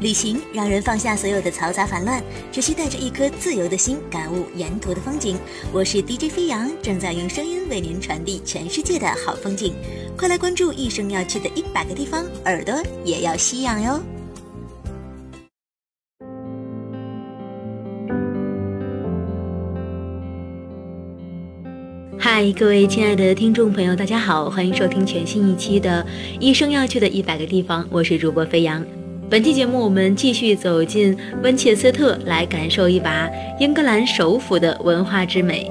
旅行让人放下所有的嘈杂烦乱，只需带着一颗自由的心，感悟沿途的风景。我是 DJ 飞扬，正在用声音为您传递全世界的好风景。快来关注一生要去的一百个地方，耳朵也要吸氧哟！嗨，各位亲爱的听众朋友，大家好，欢迎收听全新一期的《一生要去的一百个地方》，我是主播飞扬。本期节目，我们继续走进温切斯特，来感受一把英格兰首府的文化之美。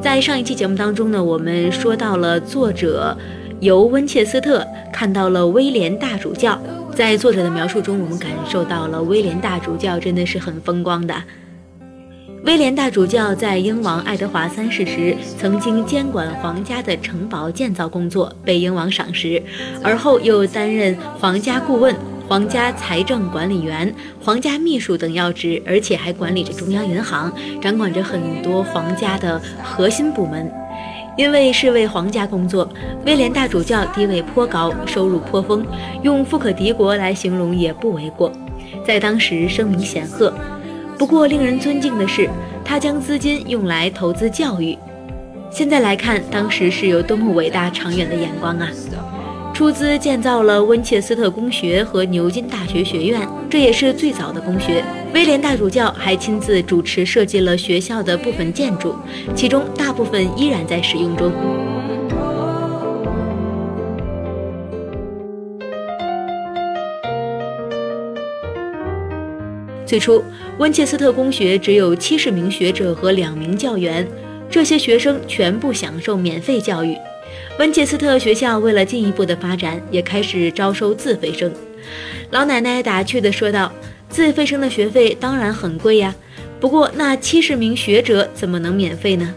在上一期节目当中呢，我们说到了作者由温切斯特看到了威廉大主教。在作者的描述中，我们感受到了威廉大主教真的是很风光的。威廉大主教在英王爱德华三世时，曾经监管皇家的城堡建造工作，被英王赏识，而后又担任皇家顾问。皇家财政管理员、皇家秘书等要职，而且还管理着中央银行，掌管着很多皇家的核心部门。因为是为皇家工作，威廉大主教地位颇高，收入颇丰，用富可敌国来形容也不为过，在当时声名显赫。不过令人尊敬的是，他将资金用来投资教育。现在来看，当时是有多么伟大长远的眼光啊！出资建造了温切斯特公学和牛津大学学院，这也是最早的公学。威廉大主教还亲自主持设计了学校的部分建筑，其中大部分依然在使用中。最初，温切斯特公学只有七十名学者和两名教员，这些学生全部享受免费教育。温切斯特学校为了进一步的发展，也开始招收自费生。老奶奶打趣地说道：“自费生的学费当然很贵呀，不过那七十名学者怎么能免费呢？”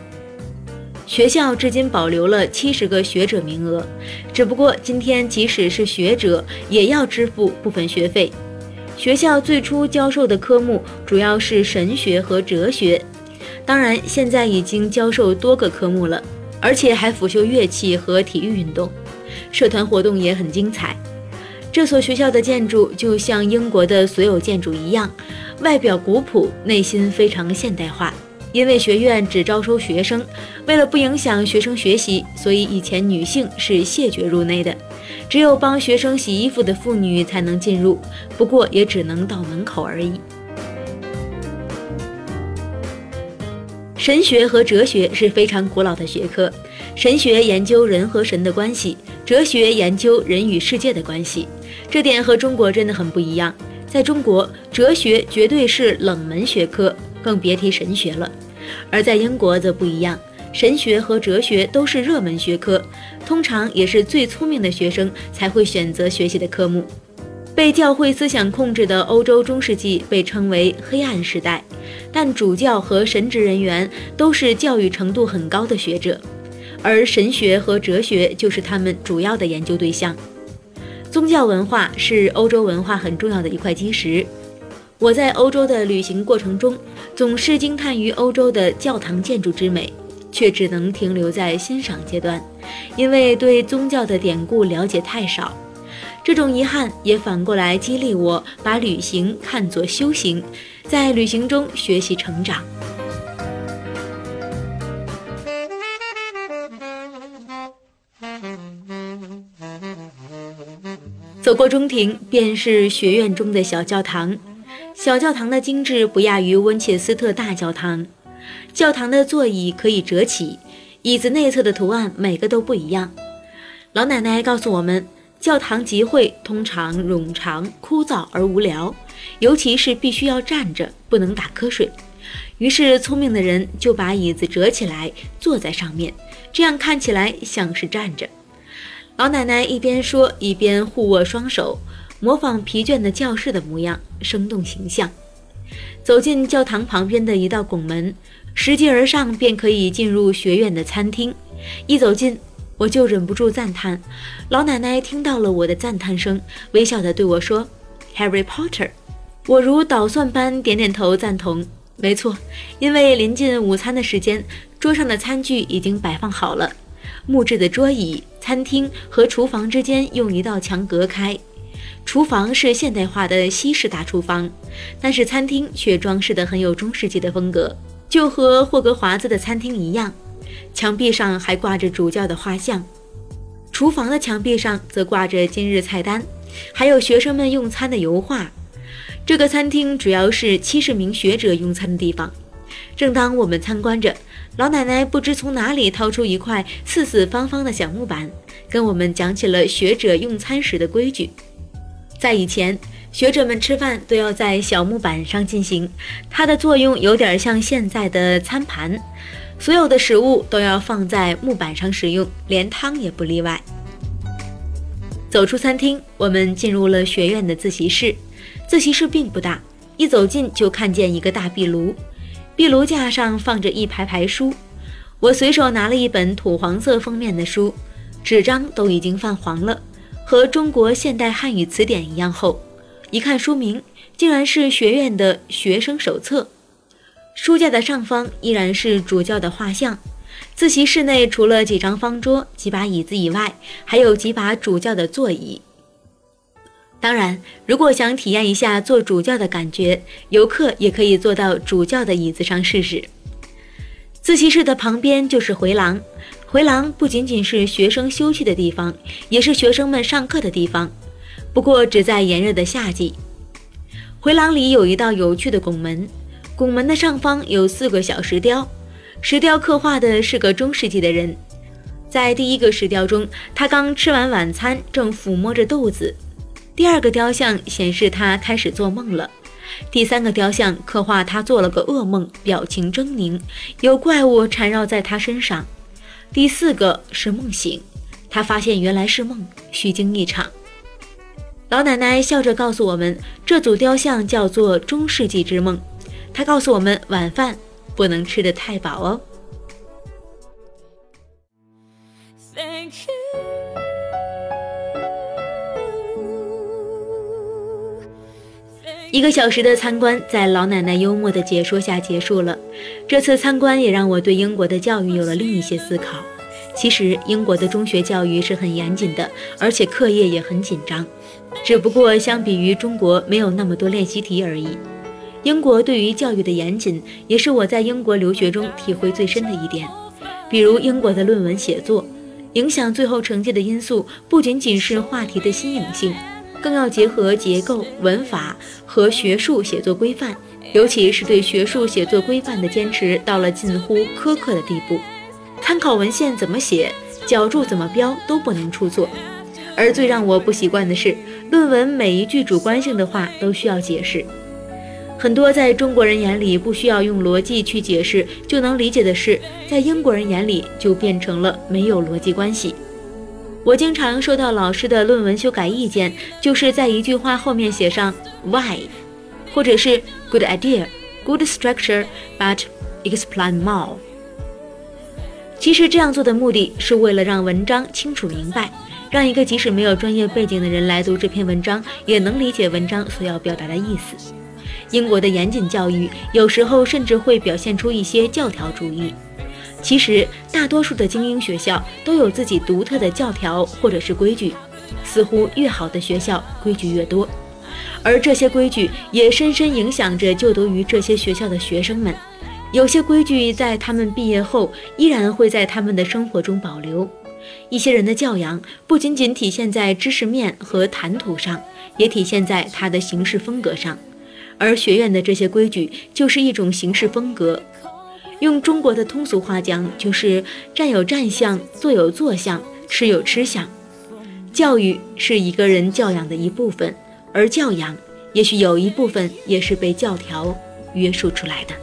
学校至今保留了七十个学者名额，只不过今天即使是学者也要支付部分学费。学校最初教授的科目主要是神学和哲学，当然现在已经教授多个科目了。而且还辅修乐器和体育运动，社团活动也很精彩。这所学校的建筑就像英国的所有建筑一样，外表古朴，内心非常现代化。因为学院只招收学生，为了不影响学生学习，所以以前女性是谢绝入内的，只有帮学生洗衣服的妇女才能进入，不过也只能到门口而已。神学和哲学是非常古老的学科。神学研究人和神的关系，哲学研究人与世界的关系。这点和中国真的很不一样。在中国，哲学绝对是冷门学科，更别提神学了。而在英国则不一样，神学和哲学都是热门学科，通常也是最聪明的学生才会选择学习的科目。被教会思想控制的欧洲中世纪被称为黑暗时代，但主教和神职人员都是教育程度很高的学者，而神学和哲学就是他们主要的研究对象。宗教文化是欧洲文化很重要的一块基石。我在欧洲的旅行过程中，总是惊叹于欧洲的教堂建筑之美，却只能停留在欣赏阶段，因为对宗教的典故了解太少。这种遗憾也反过来激励我，把旅行看作修行，在旅行中学习成长。走过中庭，便是学院中的小教堂。小教堂的精致不亚于温切斯特大教堂。教堂的座椅可以折起，椅子内侧的图案每个都不一样。老奶奶告诉我们。教堂集会通常冗长、枯燥而无聊，尤其是必须要站着，不能打瞌睡。于是，聪明的人就把椅子折起来，坐在上面，这样看起来像是站着。老奶奶一边说，一边互握双手，模仿疲倦的教士的模样，生动形象。走进教堂旁边的一道拱门，拾级而上，便可以进入学院的餐厅。一走进，我就忍不住赞叹，老奶奶听到了我的赞叹声，微笑地对我说：“Harry Potter。”我如捣蒜般点点头赞同。没错，因为临近午餐的时间，桌上的餐具已经摆放好了。木质的桌椅，餐厅和厨房之间用一道墙隔开，厨房是现代化的西式大厨房，但是餐厅却装饰得很有中世纪的风格，就和霍格华兹的餐厅一样。墙壁上还挂着主教的画像，厨房的墙壁上则挂着今日菜单，还有学生们用餐的油画。这个餐厅主要是七十名学者用餐的地方。正当我们参观着，老奶奶不知从哪里掏出一块四四方方的小木板，跟我们讲起了学者用餐时的规矩。在以前，学者们吃饭都要在小木板上进行，它的作用有点像现在的餐盘，所有的食物都要放在木板上食用，连汤也不例外。走出餐厅，我们进入了学院的自习室。自习室并不大，一走近就看见一个大壁炉，壁炉架上放着一排排书。我随手拿了一本土黄色封面的书，纸张都已经泛黄了。和中国现代汉语词典一样厚，一看书名，竟然是学院的学生手册。书架的上方依然是主教的画像。自习室内除了几张方桌、几把椅子以外，还有几把主教的座椅。当然，如果想体验一下做主教的感觉，游客也可以坐到主教的椅子上试试。自习室的旁边就是回廊。回廊不仅仅是学生休息的地方，也是学生们上课的地方。不过只在炎热的夏季。回廊里有一道有趣的拱门，拱门的上方有四个小石雕，石雕刻画的是个中世纪的人。在第一个石雕中，他刚吃完晚餐，正抚摸着肚子；第二个雕像显示他开始做梦了；第三个雕像刻画他做了个噩梦，表情狰狞，有怪物缠绕在他身上。第四个是梦醒，他发现原来是梦，虚惊一场。老奶奶笑着告诉我们，这组雕像叫做中世纪之梦。她告诉我们，晚饭不能吃得太饱哦。Thank you. 一个小时的参观，在老奶奶幽默的解说下结束了。这次参观也让我对英国的教育有了另一些思考。其实，英国的中学教育是很严谨的，而且课业也很紧张。只不过，相比于中国，没有那么多练习题而已。英国对于教育的严谨，也是我在英国留学中体会最深的一点。比如，英国的论文写作，影响最后成绩的因素，不仅仅是话题的新颖性。更要结合结构、文法和学术写作规范，尤其是对学术写作规范的坚持到了近乎苛刻的地步。参考文献怎么写，脚注怎么标都不能出错。而最让我不习惯的是，论文每一句主观性的话都需要解释。很多在中国人眼里不需要用逻辑去解释就能理解的事，在英国人眼里就变成了没有逻辑关系。我经常收到老师的论文修改意见，就是在一句话后面写上 why，或者是 good idea，good structure，but explain more。其实这样做的目的是为了让文章清楚明白，让一个即使没有专业背景的人来读这篇文章，也能理解文章所要表达的意思。英国的严谨教育有时候甚至会表现出一些教条主义。其实，大多数的精英学校都有自己独特的教条或者是规矩，似乎越好的学校规矩越多，而这些规矩也深深影响着就读于这些学校的学生们。有些规矩在他们毕业后依然会在他们的生活中保留。一些人的教养不仅仅体现在知识面和谈吐上，也体现在他的行事风格上，而学院的这些规矩就是一种行事风格。用中国的通俗话讲，就是站有站相，坐有坐相，吃有吃相。教育是一个人教养的一部分，而教养也许有一部分也是被教条约束出来的。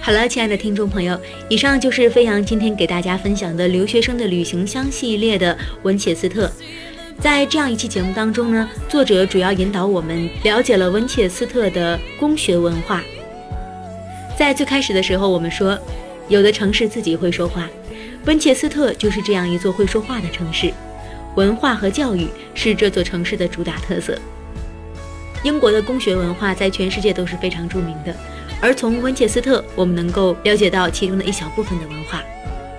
好了，亲爱的听众朋友，以上就是飞扬今天给大家分享的留学生的旅行箱系列的温切斯特。在这样一期节目当中呢，作者主要引导我们了解了温切斯特的工学文化。在最开始的时候，我们说，有的城市自己会说话，温切斯特就是这样一座会说话的城市。文化和教育是这座城市的主打特色。英国的工学文化在全世界都是非常著名的，而从温切斯特，我们能够了解到其中的一小部分的文化，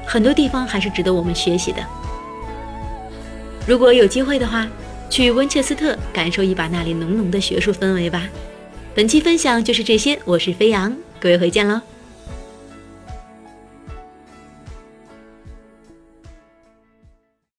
很多地方还是值得我们学习的。如果有机会的话，去温彻斯特感受一把那里浓浓的学术氛围吧。本期分享就是这些，我是飞扬，各位回见喽。